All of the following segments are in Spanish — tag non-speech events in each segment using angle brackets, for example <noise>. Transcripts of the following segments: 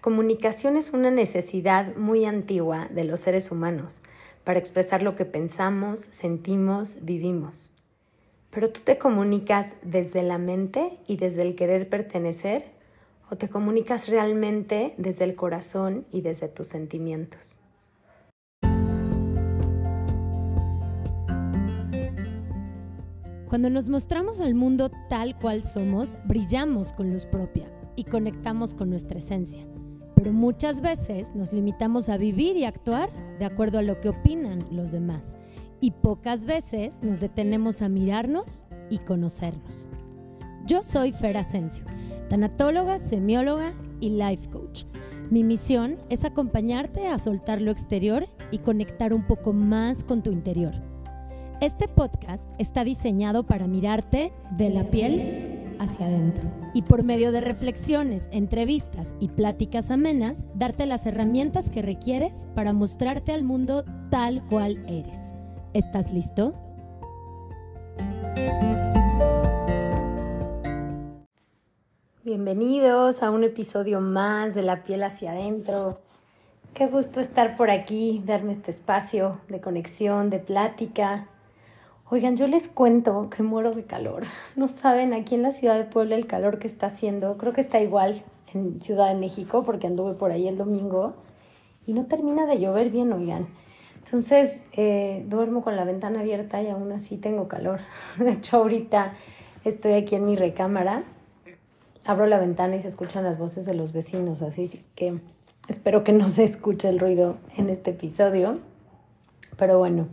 Comunicación es una necesidad muy antigua de los seres humanos para expresar lo que pensamos, sentimos, vivimos. Pero tú te comunicas desde la mente y desde el querer pertenecer o te comunicas realmente desde el corazón y desde tus sentimientos. Cuando nos mostramos al mundo tal cual somos, brillamos con luz propia y conectamos con nuestra esencia. Pero muchas veces nos limitamos a vivir y actuar de acuerdo a lo que opinan los demás. Y pocas veces nos detenemos a mirarnos y conocernos. Yo soy Fer Asensio, tanatóloga, semióloga y life coach. Mi misión es acompañarte a soltar lo exterior y conectar un poco más con tu interior este podcast está diseñado para mirarte de la piel hacia adentro y por medio de reflexiones, entrevistas y pláticas amenas, darte las herramientas que requieres para mostrarte al mundo tal cual eres. ¿Estás listo? Bienvenidos a un episodio más de La piel hacia adentro. Qué gusto estar por aquí, darme este espacio de conexión, de plática, Oigan, yo les cuento que muero de calor. No saben aquí en la ciudad de Puebla el calor que está haciendo. Creo que está igual en Ciudad de México porque anduve por ahí el domingo y no termina de llover bien, oigan. Entonces eh, duermo con la ventana abierta y aún así tengo calor. <laughs> De hecho, ahorita estoy aquí en mi recámara. Abro la ventana y se escuchan las voces de los vecinos, así que espero que no se escuche el ruido en este episodio. Pero bueno,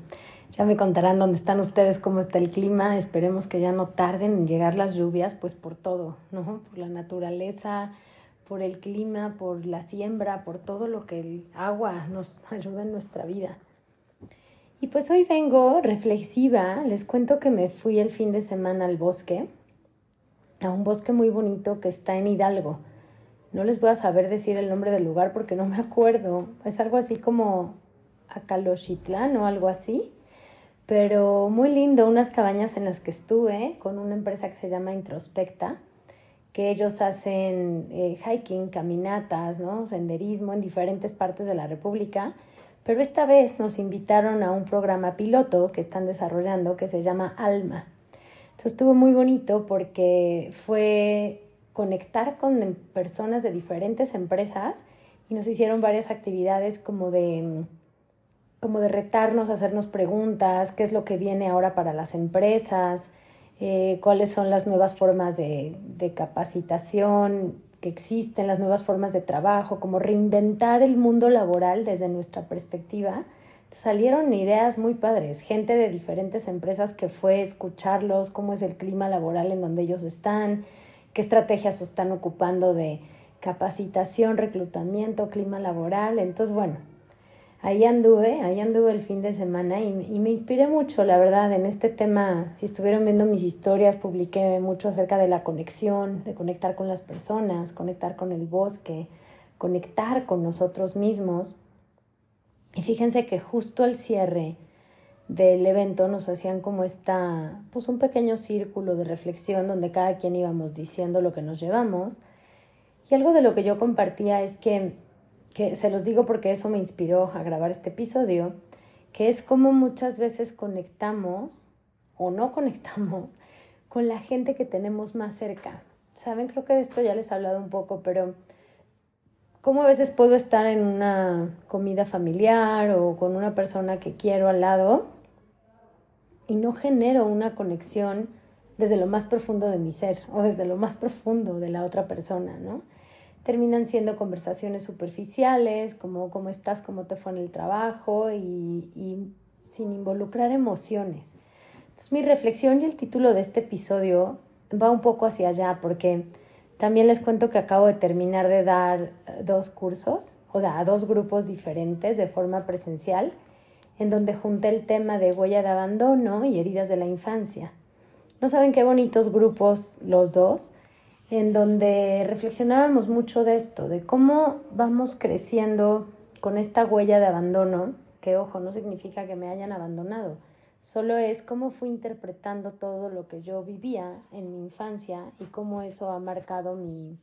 ya me contarán dónde están ustedes, cómo está el clima. Esperemos que ya no tarden en llegar las lluvias, pues por todo, ¿no? Por la naturaleza, por el clima, por la siembra, por todo lo que el agua nos <laughs> ayuda en nuestra vida. Y pues hoy vengo reflexiva, les cuento que me fui el fin de semana al bosque, a un bosque muy bonito que está en Hidalgo. No les voy a saber decir el nombre del lugar porque no me acuerdo. Es algo así como Acalochitlán o algo así pero muy lindo, unas cabañas en las que estuve con una empresa que se llama Introspecta, que ellos hacen eh, hiking, caminatas, ¿no? senderismo en diferentes partes de la República, pero esta vez nos invitaron a un programa piloto que están desarrollando que se llama Alma. Entonces estuvo muy bonito porque fue conectar con personas de diferentes empresas y nos hicieron varias actividades como de como de retarnos, hacernos preguntas, qué es lo que viene ahora para las empresas, eh, cuáles son las nuevas formas de, capacitación que existen, las nuevas formas de trabajo, como reinventar el mundo laboral desde nuestra perspectiva. Salieron ideas muy padres, gente de diferentes empresas que fue escucharlos, cómo es el clima laboral en donde ellos están, qué estrategias están ocupando de capacitación, reclutamiento, clima laboral. Entonces, bueno, ahí anduve, ahí anduve el fin de semana y, me inspiré mucho, la verdad, en este tema. Si estuvieron viendo mis historias, publiqué mucho acerca de la conexión, de conectar con las personas, conectar con el bosque, conectar con nosotros mismos. Y fíjense que justo al cierre del evento nos hacían como esta, pues un pequeño círculo de reflexión donde cada quien íbamos diciendo lo que nos llevamos. Y algo de lo que yo compartía es que que se los digo porque eso me inspiró a grabar este episodio, que es cómo muchas veces conectamos o no conectamos con la gente que tenemos más cerca. Saben, creo que de esto ya les he hablado un poco, pero cómo a veces puedo estar en una comida familiar o con una persona que quiero al lado y no genero una conexión desde lo más profundo de mi ser o desde lo más profundo de la otra persona, ¿no? Terminan siendo conversaciones superficiales, como cómo estás, cómo te fue en el trabajo y, sin involucrar emociones. Entonces mi reflexión y el título de este episodio va un poco hacia allá porque también les cuento que acabo de terminar de dar eh, dos cursos, o sea, a dos grupos diferentes de forma presencial, en donde junté el tema de huella de abandono y heridas de la infancia. No saben qué bonitos grupos los dos en donde reflexionábamos mucho de esto, de cómo vamos creciendo con esta huella de abandono, que ojo, no significa que me hayan abandonado, solo es cómo fui interpretando todo lo que yo vivía en mi infancia y cómo eso ha marcado mi,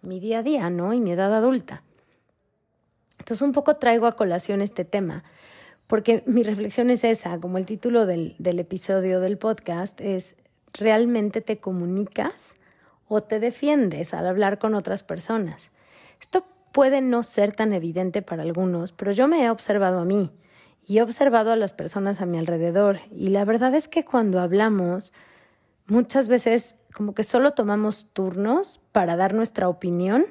mi día a día, ¿no? Y mi edad adulta. Entonces un poco traigo a colación este tema, porque mi reflexión es esa, como el título del, del episodio del podcast es, ¿realmente te comunicas o te defiendes al hablar con otras personas? Esto puede no ser tan evidente para algunos, pero yo me he observado a mí y he observado a las personas a mi alrededor y la verdad es que cuando hablamos muchas veces como que solo tomamos turnos para dar nuestra opinión.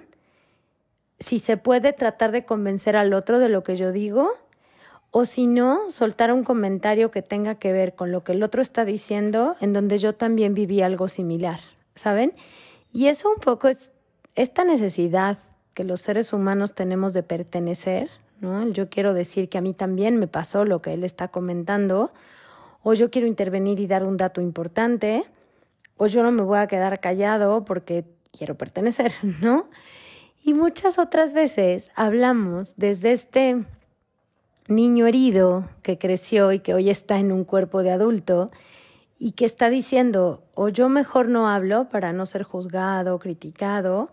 Si se puede tratar de convencer al otro de lo que yo digo o si no, soltar un comentario que tenga que ver con lo que el otro está diciendo en donde yo también viví algo similar, ¿saben? Y eso un poco es esta necesidad que los seres humanos tenemos de pertenecer, ¿no? Yo quiero decir que a mí también me pasó lo que él está comentando, o yo quiero intervenir y dar un dato importante, o yo no me voy a quedar callado porque quiero pertenecer, <laughs> ¿no? Y muchas otras veces hablamos desde este niño herido que creció y que hoy está en un cuerpo de adulto y que está diciendo, o yo mejor no hablo para no ser juzgado, criticado,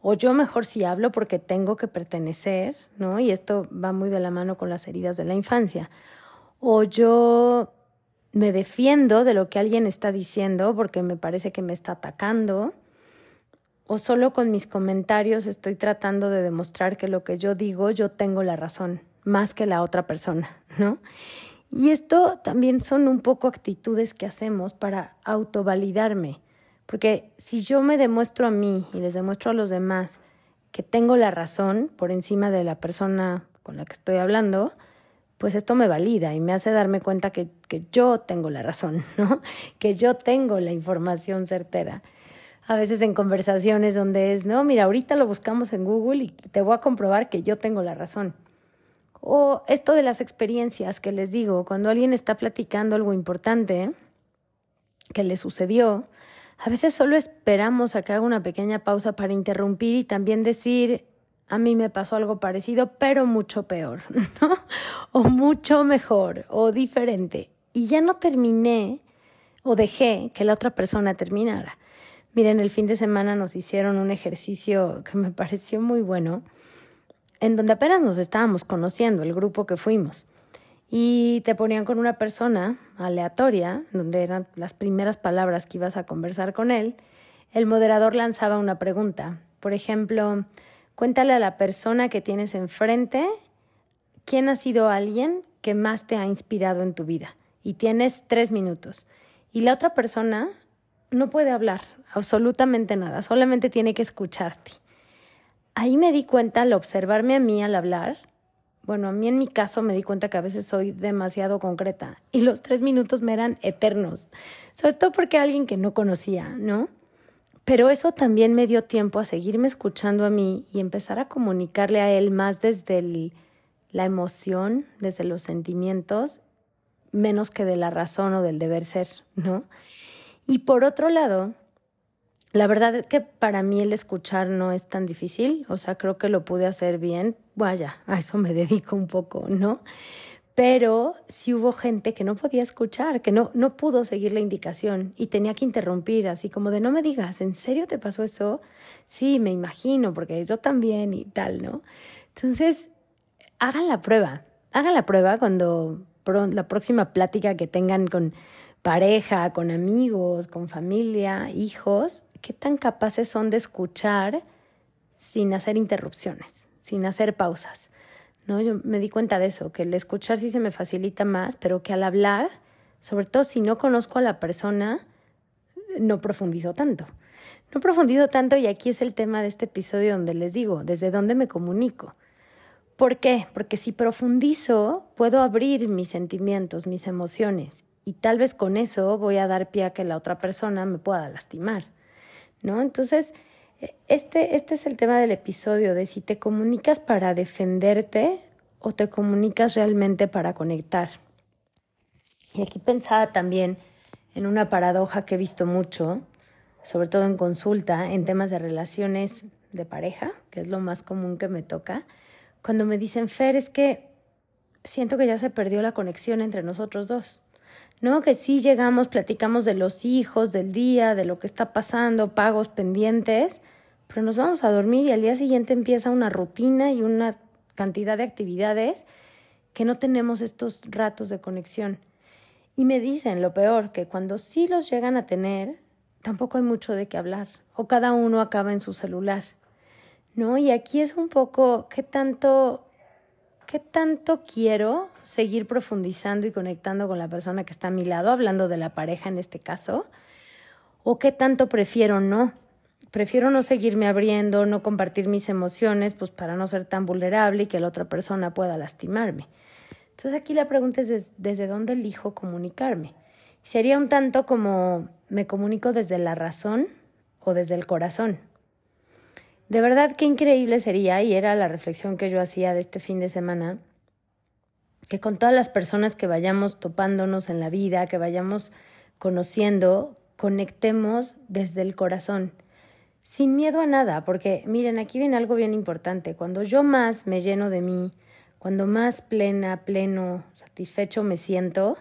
o yo mejor sí hablo porque tengo que pertenecer, ¿no? Y esto va muy de la mano con las heridas de la infancia. O yo me defiendo de lo que alguien está diciendo porque me parece que me está atacando. O solo con mis comentarios estoy tratando de demostrar que lo que yo digo yo tengo la razón, más que la otra persona, ¿no? Y esto también son un poco actitudes que hacemos para autovalidarme porque si yo me demuestro a mí y les demuestro a los demás que tengo la razón por encima de la persona con la que estoy hablando, pues esto me valida y me hace darme cuenta que, que yo tengo la razón, <laughs> ¿no? Que yo tengo la información certera. A veces en conversaciones donde es, no, mira, ahorita lo buscamos en Google y te voy a comprobar que yo tengo la razón. O esto de las experiencias que les digo, cuando alguien está platicando algo importante que le sucedió, a veces solo esperamos a que haga una pequeña pausa para interrumpir y también decir, a mí me pasó algo parecido, pero mucho peor, <laughs> ¿no? O mucho mejor, o diferente. Y ya no terminé o dejé que la otra persona terminara. Miren, el fin de semana nos hicieron un ejercicio que me <laughs> pareció muy bueno, en donde apenas nos estábamos conociendo, el grupo que fuimos y te ponían con una persona aleatoria, donde eran las primeras palabras que ibas a conversar con él, el moderador lanzaba una pregunta. Por ejemplo, cuéntale a la persona que tienes enfrente quién ha sido alguien que más te ha inspirado en tu vida. Y tienes tres minutos. Y la otra persona no puede hablar absolutamente nada, solamente tiene que escucharte. Ahí me di cuenta al observarme a mí al hablar, bueno, a mí en mi caso me di cuenta que a veces soy demasiado concreta y los tres minutos me eran eternos, sobre todo porque alguien que no conocía, ¿no? Pero eso también me dio tiempo a seguirme escuchando a mí y empezar a comunicarle a él más desde la emoción, desde los sentimientos, menos que de la razón o del deber ser, ¿no? Y por otro lado, la verdad es que para mí el escuchar no es tan difícil, o sea, creo que lo pude hacer bien, vaya, a eso me <laughs> dedico un poco, ¿no? Pero sí hubo gente que no podía escuchar, que no, no pudo seguir la indicación y tenía que interrumpir, así como de no me digas, ¿en serio te pasó eso? Sí, me imagino, porque yo también y tal, ¿no? Entonces, hagan la prueba, hagan la prueba cuando la próxima plática que tengan con pareja, con amigos, con familia, hijos, qué tan capaces son de escuchar sin hacer interrupciones, sin hacer pausas. ¿no? Yo me di cuenta de eso, que el escuchar sí se me facilita más, pero que al hablar, sobre todo si no conozco a la persona, no profundizo tanto. No profundizo tanto y aquí es el tema de este episodio donde les digo, desde dónde me comunico. ¿Por qué? Porque si profundizo, puedo abrir mis sentimientos, mis emociones, y tal vez con eso voy a dar pie a que la otra persona me pueda lastimar. ¿No? Entonces, e, este, este es el tema del episodio, de si te comunicas para defenderte o te comunicas realmente para conectar. Y aquí pensaba también en una paradoja que he visto mucho, sobre todo en consulta, en temas de relaciones de pareja, que es lo más común que me toca, cuando me dicen, Fer, es que siento que ya se perdió la conexión entre nosotros dos. ¿No? Que sí llegamos, platicamos de los hijos, del día, de lo que está pasando, pagos pendientes, pero nos vamos a dormir y al día siguiente empieza una rutina y una cantidad de actividades que no tenemos estos ratos de conexión. Y me dicen lo peor, que cuando sí los llegan a tener, tampoco hay mucho de qué hablar, o cada uno acaba en su celular. ¿No? Y aquí es un poco qué tanto qué tanto quiero seguir profundizando y conectando con la persona que está a mi lado, hablando de la pareja en este caso, o qué tanto prefiero no. Prefiero no seguirme abriendo, no compartir mis emociones, pues para no ser tan vulnerable y que la otra persona pueda lastimarme. Entonces aquí la pregunta es desde dónde elijo comunicarme. Sería un tanto como me comunico desde la razón o desde el corazón. De verdad qué increíble sería, y era la reflexión que yo hacía de este fin de semana, que con todas las personas que vayamos topándonos en la vida, que vayamos conociendo, conectemos desde el corazón, sin miedo a nada, porque miren, aquí viene algo bien importante, cuando yo más me lleno de mí, cuando más plena, pleno, satisfecho me siento,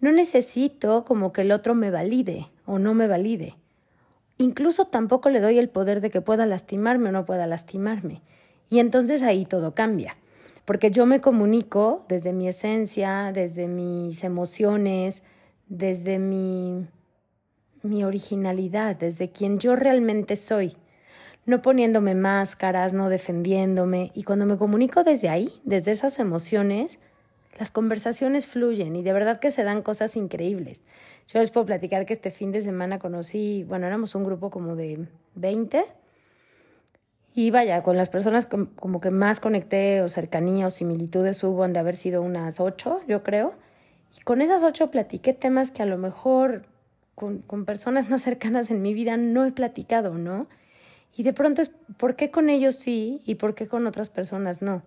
no necesito como que el otro me valide o no me valide. Incluso tampoco le doy el poder de que pueda lastimarme o no pueda lastimarme. Y entonces ahí todo cambia, porque yo me comunico desde mi esencia, desde mis emociones, desde mi, mi originalidad, desde quien yo realmente soy, no poniéndome máscaras, no defendiéndome. Y cuando me comunico desde ahí, desde esas emociones, las conversaciones fluyen y de verdad que se dan cosas increíbles. Yo les puedo platicar que este fin de semana conocí, bueno, éramos un grupo como de 20 y vaya, con las personas como que más conecté o cercanía o similitudes hubo han de haber sido unas ocho, yo creo. Y con esas ocho platiqué temas que a lo mejor con, con personas más cercanas en mi vida no he platicado, ¿no? Y de pronto es, ¿por qué con ellos sí y por qué con otras personas no?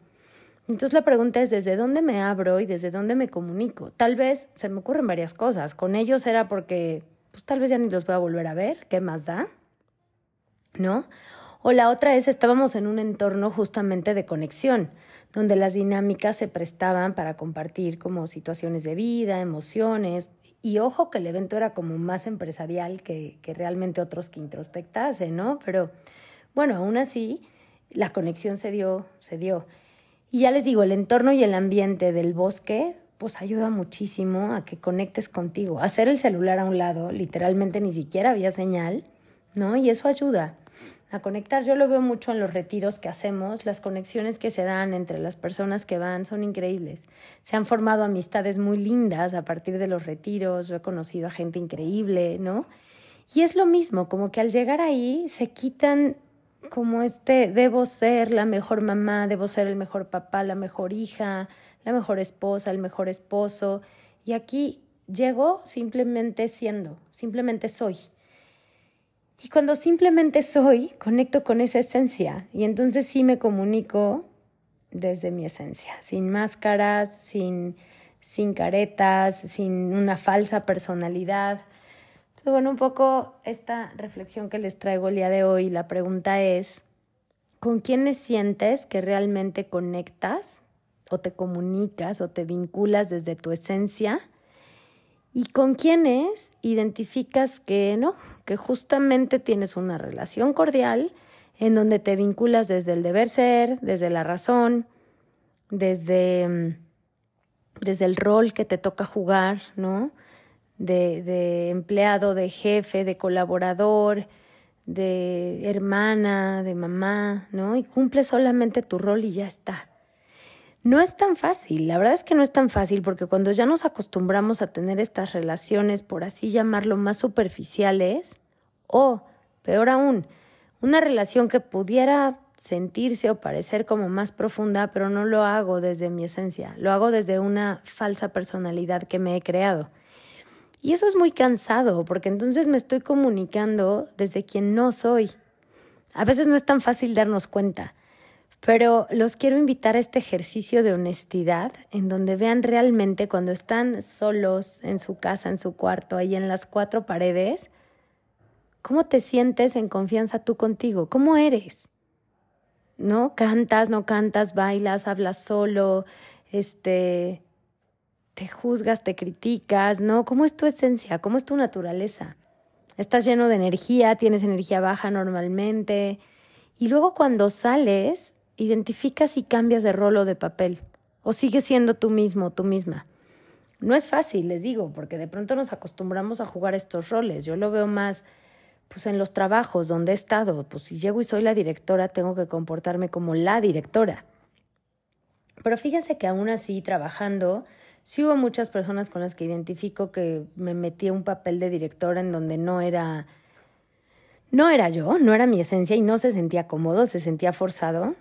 Entonces la pregunta es desde dónde me abro y desde dónde me comunico. Tal vez se me ocurren varias cosas. Con ellos era porque, pues tal vez ya ni los voy a volver a ver, ¿qué más da? ¿No? O la otra es, estábamos en un entorno justamente de conexión, donde las dinámicas se prestaban para compartir como situaciones de vida, emociones. Y ojo que el evento era como más empresarial que, que realmente otros que introspectase, ¿no? Pero bueno, aún así, la conexión se dio, se dio. Y ya les digo, el entorno y el ambiente del bosque, pues ayuda muchísimo a que conectes contigo. Hacer el celular a un lado, literalmente ni siquiera había señal, ¿no? Y eso ayuda a conectar. Yo lo veo mucho en los retiros que hacemos, las conexiones que se dan entre las personas que van son increíbles. Se han formado amistades muy lindas a partir de los retiros, he conocido a gente increíble, ¿no? Y es lo mismo, como que al llegar ahí se quitan como este, debo ser la mejor mamá, debo ser el mejor papá, la mejor hija, la mejor esposa, el mejor esposo. Y aquí llego simplemente siendo, simplemente soy. Y cuando simplemente soy, conecto con esa esencia y entonces sí me comunico desde mi esencia, sin máscaras, sin, sin caretas, sin una falsa personalidad bueno, un poco esta reflexión que les traigo el día de hoy, la pregunta es, ¿con quiénes sientes que realmente conectas o te comunicas o te vinculas desde tu esencia? ¿Y con quiénes identificas que no, que justamente tienes una relación cordial en donde te vinculas desde el deber ser, desde la razón, desde, mm, desde el rol que te toca jugar, ¿no? De, de empleado, de jefe, de colaborador, de hermana, de mamá, ¿no? Y cumple solamente tu rol y ya está. No es tan fácil, la verdad es que no es tan fácil porque cuando ya nos acostumbramos a tener estas relaciones, por así llamarlo, más superficiales, o, peor aún, una relación que pudiera sentirse o parecer como más profunda, pero no lo hago desde mi esencia, lo hago desde una falsa personalidad que me he creado. Y eso es muy cansado, porque entonces me estoy comunicando desde quien no soy. A veces no es tan fácil darnos cuenta, pero los quiero invitar a este ejercicio de honestidad, en donde vean realmente cuando están solos en su casa, en su cuarto, ahí en las cuatro paredes, cómo te sientes en confianza tú contigo, cómo eres. ¿No? Cantas, no cantas, bailas, hablas solo, este, te juzgas, te criticas, ¿no? ¿Cómo es tu esencia? ¿Cómo es tu naturaleza? Estás lleno de energía, tienes energía baja normalmente. Y luego cuando sales, identifica si cambias de rol o de papel, o sigues siendo tú mismo, tú misma. No es fácil, les digo, porque de pronto nos acostumbramos a jugar estos roles. Yo lo veo más pues en los trabajos donde he estado, pues si llego y soy la directora, tengo que comportarme como la directora. Pero fíjense que aún así, trabajando, sí hubo muchas personas con las que identifico que me metí un papel de directora en donde no era, no era yo, no era mi esencia y no se sentía cómodo, se sentía forzado.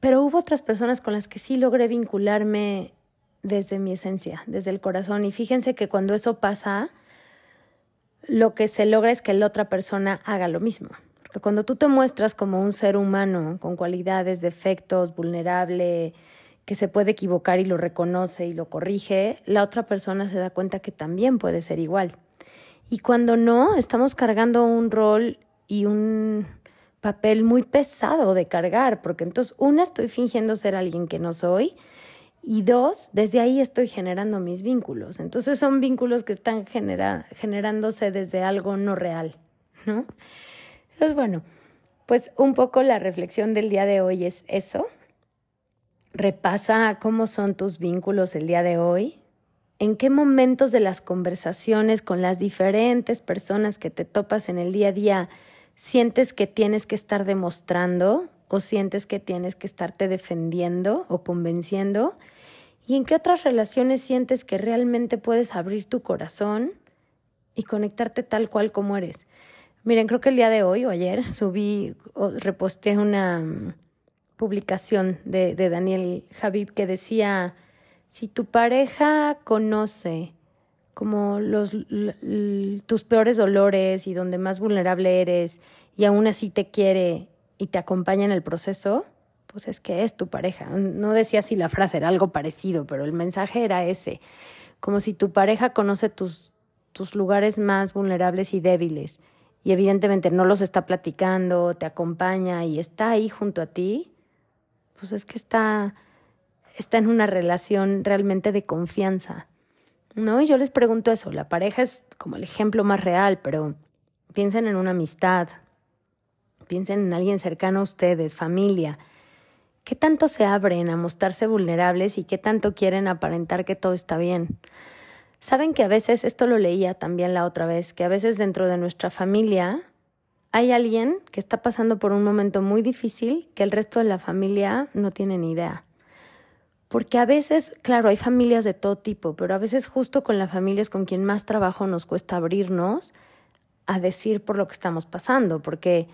Pero hubo otras personas con las que sí logré vincularme desde mi esencia, desde el corazón. Y fíjense que cuando eso pasa, lo que se logra es que la otra persona haga lo mismo. Porque cuando tú te muestras como un ser humano con cualidades, defectos, vulnerable, que se puede equivocar y lo reconoce y lo corrige, la otra persona se da cuenta que también puede ser igual. Y cuando no, estamos cargando un rol y un papel muy pesado de cargar, porque entonces, una, estoy fingiendo ser alguien que no soy, y dos, desde ahí estoy generando mis vínculos. Entonces son vínculos que están generándose desde algo no real, ¿no? Entonces, bueno, pues un poco la reflexión del día de hoy es eso. Repasa cómo son tus vínculos el día de hoy, en qué momentos de las conversaciones con las diferentes personas que te topas en el día a día sientes que tienes que estar demostrando o sientes que tienes que estarte defendiendo o convenciendo? ¿Y en qué otras relaciones sientes que realmente puedes abrir tu corazón y conectarte tal cual como eres? Miren, creo que el día de hoy o ayer <laughs> subí o reposté una publicación de, Daniel Javib que decía, si tu pareja conoce como los, tus peores dolores y donde más vulnerable eres y aún así te quiere y te acompaña en el proceso, pues es que es tu pareja. No decía si la frase era algo parecido, pero el mensaje era ese, como si tu pareja conoce tus, tus lugares más vulnerables y débiles y evidentemente no los está platicando, te acompaña y está ahí junto a ti, pues es que está, está en una relación realmente de confianza. ¿No? Y yo les pregunto eso, la pareja es como el ejemplo más real, pero piensen en una amistad, piensen en alguien cercano a ustedes, familia. ¿Qué tanto se abren a mostrarse vulnerables y qué tanto quieren aparentar que todo está bien? Saben que a veces, esto lo leía también la otra vez, que a veces dentro de nuestra familia hay alguien que está pasando por un momento muy difícil que el resto de la familia no tiene ni idea. Porque a veces, claro, hay familias de todo tipo, pero a veces justo con la familia es con quien más trabajo nos cuesta abrirnos a decir por lo que estamos pasando, porque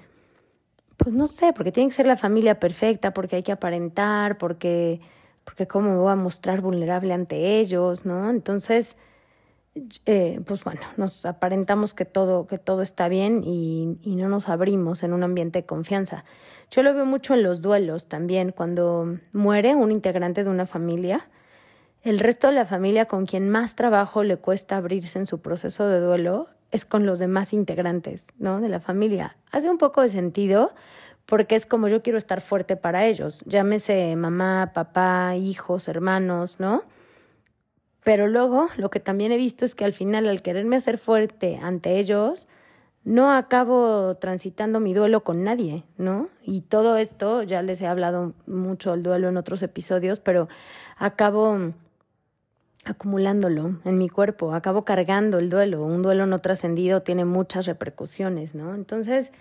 pues no sé, porque tiene que ser la familia perfecta, porque hay que aparentar, porque, porque cómo voy a mostrar vulnerable ante ellos, ¿no? Entonces, eh, pues bueno, nos aparentamos que todo, que todo está bien y, y no nos abrimos en un ambiente de confianza. Yo lo veo mucho en los duelos también, cuando muere un integrante de una familia, el resto de la familia con quien más trabajo le cuesta abrirse en su proceso de duelo es con los demás integrantes, ¿no? De la familia. Hace un poco de sentido porque es como yo quiero estar fuerte para ellos, llámese mamá, papá, hijos, hermanos, ¿no? Pero luego lo que también he visto es que al final al quererme hacer fuerte ante ellos, no acabo transitando mi duelo con nadie, ¿no? Y todo esto, ya les he hablado mucho del duelo en otros episodios, pero acabo acumulándolo en mi cuerpo, acabo cargando el duelo. Un duelo no trascendido tiene muchas repercusiones, ¿no? Entonces,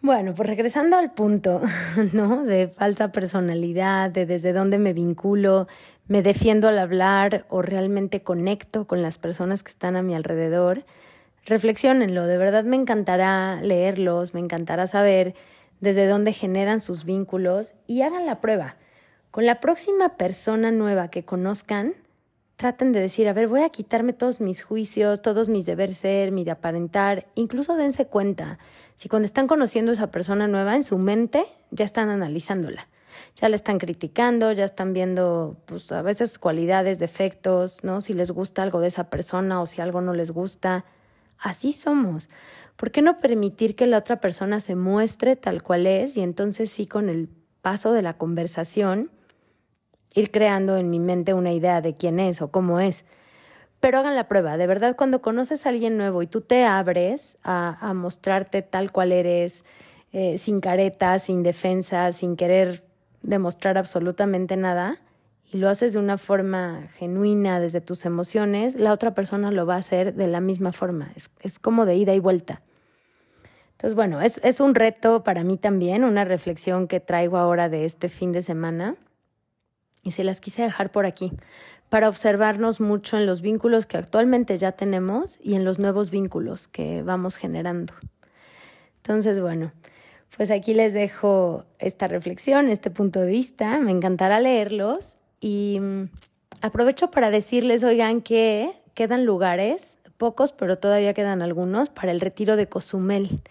bueno, pues regresando al punto, <laughs> ¿no? De falsa personalidad, de desde dónde me vinculo, me defiendo al hablar o realmente conecto con las personas que están a mi alrededor. Reflexionenlo, de verdad me encantará leerlos, me encantará saber desde dónde generan sus vínculos y hagan la prueba. Con la próxima persona nueva que conozcan, traten de decir, a ver, voy a quitarme todos mis juicios, todos mis deber ser, mi de aparentar, incluso dense cuenta si cuando están conociendo a esa persona nueva en su mente ya están analizándola, ya la están criticando, ya están viendo pues a veces cualidades, defectos, ¿no? Si les gusta algo de esa persona o si algo no les gusta. Así somos. ¿Por qué no permitir que la otra persona se muestre tal cual es y entonces sí con el paso de la conversación ir creando en mi mente una idea de quién es o cómo es. Pero hagan la prueba, de verdad cuando conoces a alguien nuevo y tú te abres a, mostrarte tal cual eres, eh, sin caretas, sin defensa, sin querer demostrar absolutamente nada, y lo haces de una forma genuina desde tus emociones, la otra persona lo va a hacer de la misma forma. Es, como de ida y vuelta. Entonces, bueno, es, es un reto para mí también, una reflexión que traigo ahora de este fin de semana. Y se las quise dejar por aquí, para observarnos mucho en los vínculos que actualmente ya tenemos y en los nuevos vínculos que vamos generando. Entonces, bueno, pues aquí les dejo esta reflexión, este punto de vista. Me encantará leerlos y mm, aprovecho para decirles, oigan, que quedan lugares, pocos, pero todavía quedan algunos, para el retiro de Cozumel.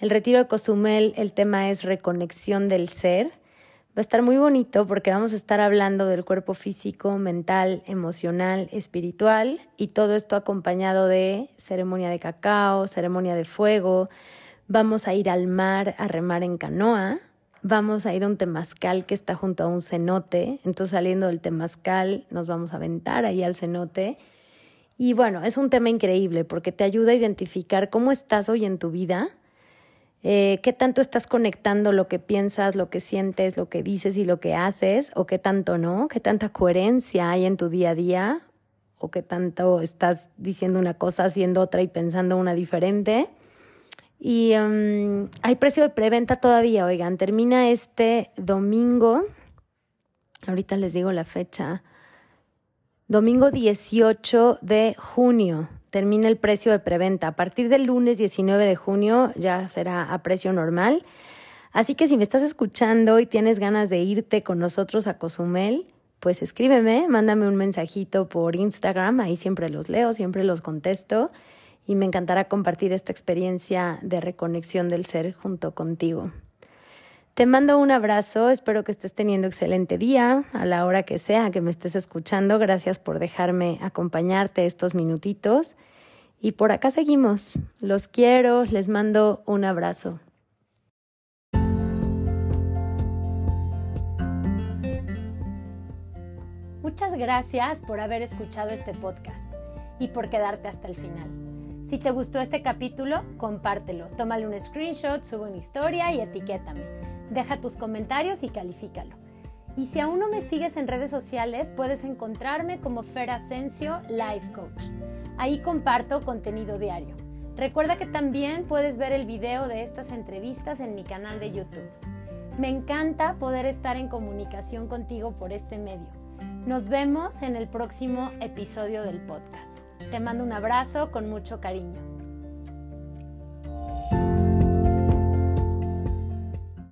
El retiro de Cozumel, el tema es reconexión del ser. Va a estar muy bonito porque vamos a estar hablando del cuerpo físico, mental, emocional, espiritual y todo esto acompañado de ceremonia de cacao, ceremonia de fuego. Vamos a ir al mar a remar en canoa vamos a ir a un temazcal que está junto a un cenote, entonces saliendo del temazcal nos vamos a aventar ahí al cenote. Y bueno, es un tema increíble porque te ayuda a identificar cómo estás hoy en tu vida, eh, qué tanto estás conectando lo que piensas, lo que sientes, lo que dices y lo que haces, o qué tanto no, qué tanta coherencia hay en tu día a día, o qué tanto estás diciendo una cosa, haciendo otra y pensando una diferente. Y um, hay precio de preventa todavía, oigan, termina este domingo, ahorita les digo la fecha, domingo 18 de junio termina el precio de preventa. A partir del lunes 19 de junio ya será a precio normal. Así que si me estás escuchando y tienes ganas de irte con nosotros a Cozumel, pues escríbeme, mándame un mensajito por Instagram, ahí siempre los leo, siempre los contesto y me encantará compartir esta experiencia de reconexión del ser junto contigo. Te mando un abrazo, espero que estés teniendo excelente día a la hora que sea que me estés escuchando. Gracias por dejarme acompañarte estos minutitos. Y por acá seguimos. Los quiero, les mando un abrazo. Muchas gracias por haber escuchado este podcast y por quedarte hasta el final. Si te gustó este capítulo, compártelo, tómale un screenshot, sube una historia y etiquétame. Deja tus comentarios y califícalo. Y si aún no me sigues en redes sociales, puedes encontrarme como Fer Asensio Life Coach. Ahí comparto contenido diario. Recuerda que también puedes ver el video de estas entrevistas en mi canal de YouTube. Me encanta poder estar en comunicación contigo por este medio. Nos vemos en el próximo episodio del podcast. Te mando un abrazo con mucho cariño.